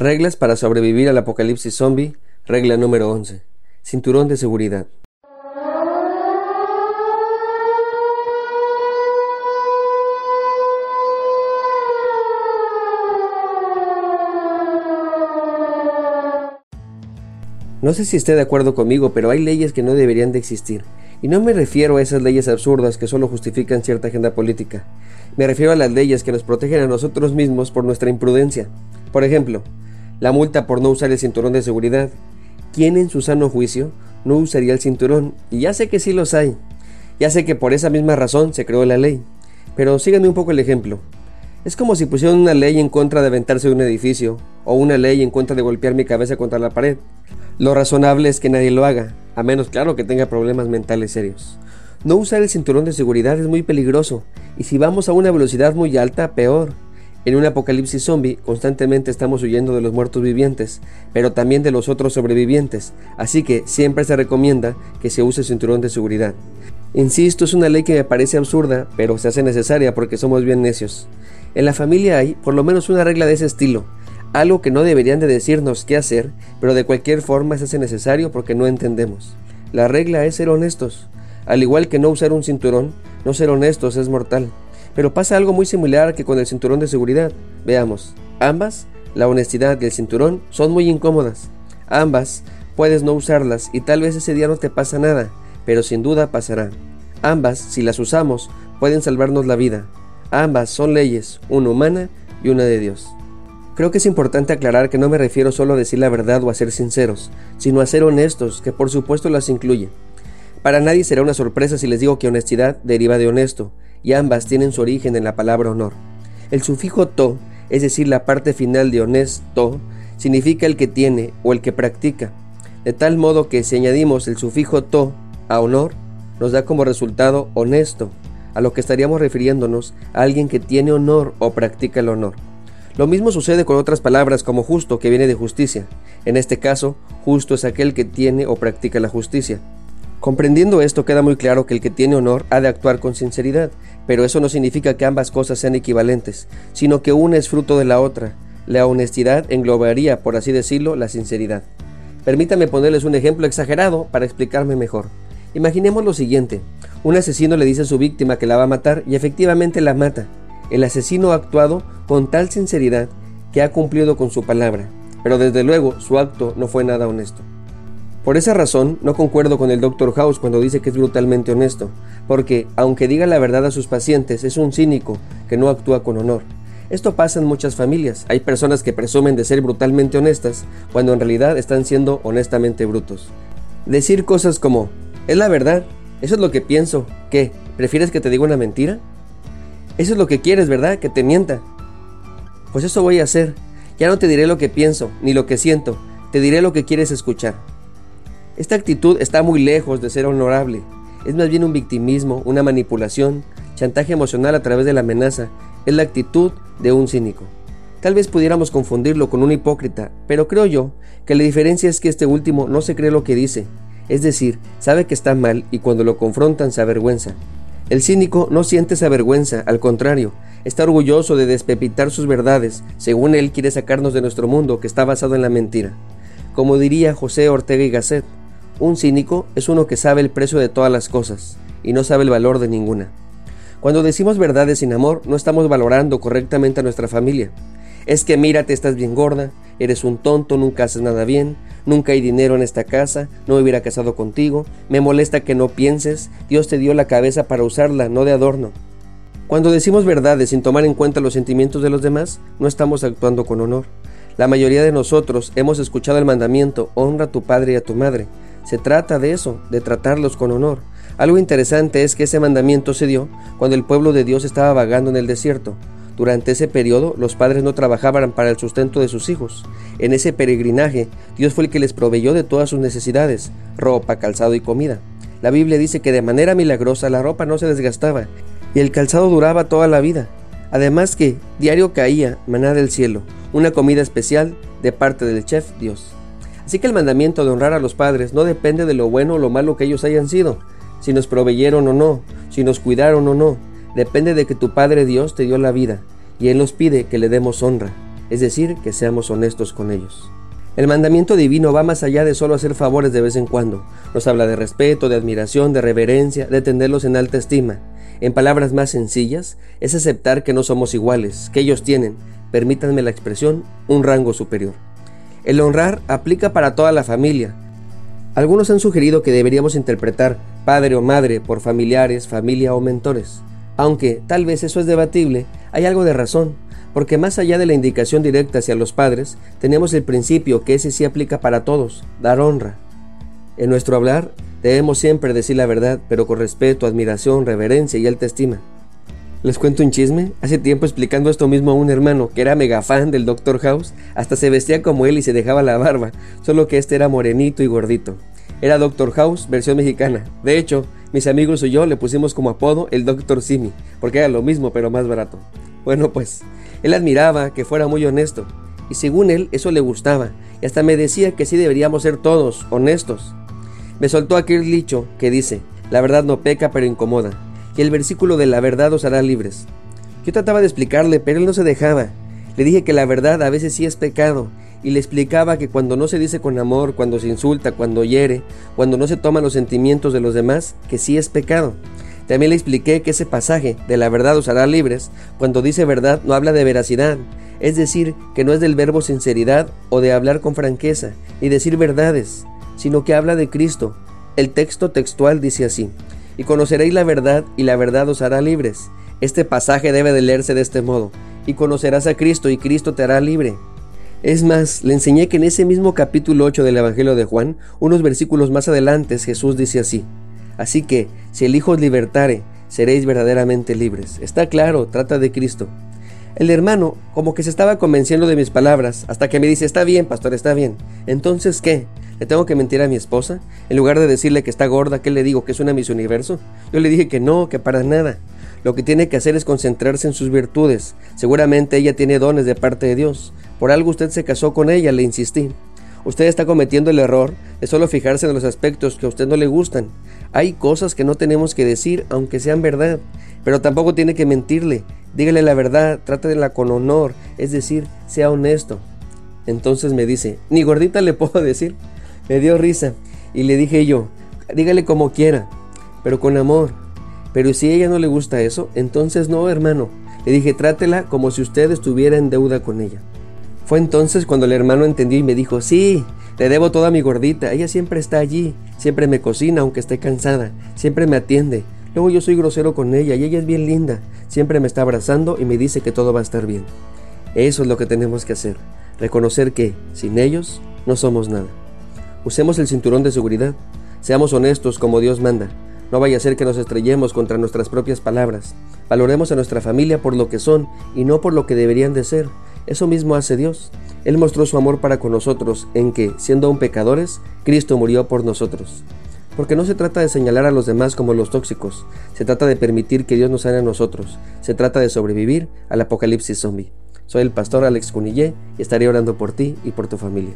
Reglas para sobrevivir al apocalipsis zombie. Regla número 11. Cinturón de seguridad. No sé si esté de acuerdo conmigo, pero hay leyes que no deberían de existir. Y no me refiero a esas leyes absurdas que solo justifican cierta agenda política. Me refiero a las leyes que nos protegen a nosotros mismos por nuestra imprudencia. Por ejemplo, la multa por no usar el cinturón de seguridad. ¿Quién en su sano juicio no usaría el cinturón? Y ya sé que sí los hay. Ya sé que por esa misma razón se creó la ley. Pero síganme un poco el ejemplo. Es como si pusieran una ley en contra de aventarse de un edificio, o una ley en contra de golpear mi cabeza contra la pared. Lo razonable es que nadie lo haga, a menos claro que tenga problemas mentales serios. No usar el cinturón de seguridad es muy peligroso, y si vamos a una velocidad muy alta, peor. En un apocalipsis zombie constantemente estamos huyendo de los muertos vivientes, pero también de los otros sobrevivientes, así que siempre se recomienda que se use cinturón de seguridad. Insisto, es una ley que me parece absurda, pero se hace necesaria porque somos bien necios. En la familia hay por lo menos una regla de ese estilo, algo que no deberían de decirnos qué hacer, pero de cualquier forma se hace necesario porque no entendemos. La regla es ser honestos. Al igual que no usar un cinturón, no ser honestos es mortal. Pero pasa algo muy similar que con el cinturón de seguridad. Veamos, ambas, la honestidad y el cinturón, son muy incómodas. Ambas, puedes no usarlas y tal vez ese día no te pasa nada, pero sin duda pasará. Ambas, si las usamos, pueden salvarnos la vida. Ambas son leyes, una humana y una de Dios. Creo que es importante aclarar que no me refiero solo a decir la verdad o a ser sinceros, sino a ser honestos, que por supuesto las incluye. Para nadie será una sorpresa si les digo que honestidad deriva de honesto, y ambas tienen su origen en la palabra honor. El sufijo to, es decir, la parte final de honesto, significa el que tiene o el que practica, de tal modo que si añadimos el sufijo to a honor, nos da como resultado honesto, a lo que estaríamos refiriéndonos a alguien que tiene honor o practica el honor. Lo mismo sucede con otras palabras como justo, que viene de justicia. En este caso, justo es aquel que tiene o practica la justicia. Comprendiendo esto queda muy claro que el que tiene honor ha de actuar con sinceridad, pero eso no significa que ambas cosas sean equivalentes, sino que una es fruto de la otra. La honestidad englobaría, por así decirlo, la sinceridad. Permítame ponerles un ejemplo exagerado para explicarme mejor. Imaginemos lo siguiente. Un asesino le dice a su víctima que la va a matar y efectivamente la mata. El asesino ha actuado con tal sinceridad que ha cumplido con su palabra, pero desde luego su acto no fue nada honesto. Por esa razón, no concuerdo con el Dr. House cuando dice que es brutalmente honesto, porque, aunque diga la verdad a sus pacientes, es un cínico que no actúa con honor. Esto pasa en muchas familias. Hay personas que presumen de ser brutalmente honestas cuando en realidad están siendo honestamente brutos. Decir cosas como, es la verdad, eso es lo que pienso, ¿qué? ¿Prefieres que te diga una mentira? Eso es lo que quieres, ¿verdad? Que te mienta. Pues eso voy a hacer. Ya no te diré lo que pienso, ni lo que siento, te diré lo que quieres escuchar. Esta actitud está muy lejos de ser honorable. Es más bien un victimismo, una manipulación, chantaje emocional a través de la amenaza. Es la actitud de un cínico. Tal vez pudiéramos confundirlo con un hipócrita, pero creo yo que la diferencia es que este último no se cree lo que dice, es decir, sabe que está mal y cuando lo confrontan se avergüenza. El cínico no siente esa vergüenza, al contrario, está orgulloso de despepitar sus verdades, según él quiere sacarnos de nuestro mundo que está basado en la mentira. Como diría José Ortega y Gasset, un cínico es uno que sabe el precio de todas las cosas y no sabe el valor de ninguna. Cuando decimos verdades sin amor, no estamos valorando correctamente a nuestra familia. Es que mírate, estás bien gorda, eres un tonto, nunca haces nada bien, nunca hay dinero en esta casa, no me hubiera casado contigo, me molesta que no pienses, Dios te dio la cabeza para usarla, no de adorno. Cuando decimos verdades sin tomar en cuenta los sentimientos de los demás, no estamos actuando con honor. La mayoría de nosotros hemos escuchado el mandamiento, honra a tu padre y a tu madre, se trata de eso, de tratarlos con honor. Algo interesante es que ese mandamiento se dio cuando el pueblo de Dios estaba vagando en el desierto. Durante ese periodo los padres no trabajaban para el sustento de sus hijos. En ese peregrinaje Dios fue el que les proveyó de todas sus necesidades, ropa, calzado y comida. La Biblia dice que de manera milagrosa la ropa no se desgastaba y el calzado duraba toda la vida. Además que diario caía maná del cielo, una comida especial de parte del chef Dios. Así que el mandamiento de honrar a los padres no depende de lo bueno o lo malo que ellos hayan sido, si nos proveyeron o no, si nos cuidaron o no. Depende de que tu Padre Dios te dio la vida y Él nos pide que le demos honra. es decir, que seamos honestos con ellos. El mandamiento divino va más allá de solo hacer favores de vez en cuando. Nos habla de respeto, de admiración, de reverencia, de tenerlos en alta estima. En palabras más sencillas, es aceptar que no somos iguales, que ellos tienen, permítanme la expresión, un rango superior. El honrar aplica para toda la familia. Algunos han sugerido que deberíamos interpretar padre o madre por familiares, familia o mentores. Aunque tal vez eso es debatible, hay algo de razón, porque más allá de la indicación directa hacia los padres, tenemos el principio que ese sí aplica para todos, dar honra. En nuestro hablar debemos siempre decir la verdad, pero con respeto, admiración, reverencia y alta estima. Les cuento un chisme. Hace tiempo explicando esto mismo a un hermano que era mega fan del Dr. House, hasta se vestía como él y se dejaba la barba, solo que este era morenito y gordito. Era Dr. House versión mexicana. De hecho, mis amigos y yo le pusimos como apodo el Dr. Simi, porque era lo mismo pero más barato. Bueno, pues, él admiraba que fuera muy honesto, y según él eso le gustaba, y hasta me decía que sí deberíamos ser todos honestos. Me soltó aquel dicho que dice, la verdad no peca pero incomoda y el versículo de la verdad os hará libres. Yo trataba de explicarle, pero él no se dejaba. Le dije que la verdad a veces sí es pecado, y le explicaba que cuando no se dice con amor, cuando se insulta, cuando hiere, cuando no se toman los sentimientos de los demás, que sí es pecado. También le expliqué que ese pasaje de la verdad os hará libres, cuando dice verdad no habla de veracidad, es decir, que no es del verbo sinceridad o de hablar con franqueza, ni decir verdades, sino que habla de Cristo. El texto textual dice así, y conoceréis la verdad y la verdad os hará libres. Este pasaje debe de leerse de este modo, y conocerás a Cristo y Cristo te hará libre. Es más, le enseñé que en ese mismo capítulo 8 del Evangelio de Juan, unos versículos más adelante, Jesús dice así, Así que, si el Hijo os libertare, seréis verdaderamente libres. Está claro, trata de Cristo. El hermano como que se estaba convenciendo de mis palabras, hasta que me dice, está bien, pastor, está bien. Entonces, ¿qué? ¿Le tengo que mentir a mi esposa? En lugar de decirle que está gorda, ¿qué le digo? ¿Que es una Miss Universo? Yo le dije que no, que para nada. Lo que tiene que hacer es concentrarse en sus virtudes. Seguramente ella tiene dones de parte de Dios. Por algo usted se casó con ella, le insistí. Usted está cometiendo el error de solo fijarse en los aspectos que a usted no le gustan. Hay cosas que no tenemos que decir, aunque sean verdad, pero tampoco tiene que mentirle. Dígale la verdad, trátela con honor, es decir, sea honesto. Entonces me dice, ni gordita le puedo decir. Me dio risa y le dije yo, dígale como quiera, pero con amor. Pero si ella no le gusta eso, entonces no, hermano. Le dije, trátela como si usted estuviera en deuda con ella. Fue entonces cuando el hermano entendió y me dijo, sí, le debo toda mi gordita, ella siempre está allí, siempre me cocina aunque esté cansada, siempre me atiende. Luego yo soy grosero con ella y ella es bien linda, siempre me está abrazando y me dice que todo va a estar bien. Eso es lo que tenemos que hacer, reconocer que sin ellos no somos nada. Usemos el cinturón de seguridad. Seamos honestos como Dios manda. No vaya a ser que nos estrellemos contra nuestras propias palabras. Valoremos a nuestra familia por lo que son y no por lo que deberían de ser. Eso mismo hace Dios. Él mostró su amor para con nosotros en que, siendo aún pecadores, Cristo murió por nosotros. Porque no se trata de señalar a los demás como los tóxicos, se trata de permitir que Dios nos sane a nosotros, se trata de sobrevivir al apocalipsis zombie. Soy el pastor Alex Cunillé y estaré orando por ti y por tu familia.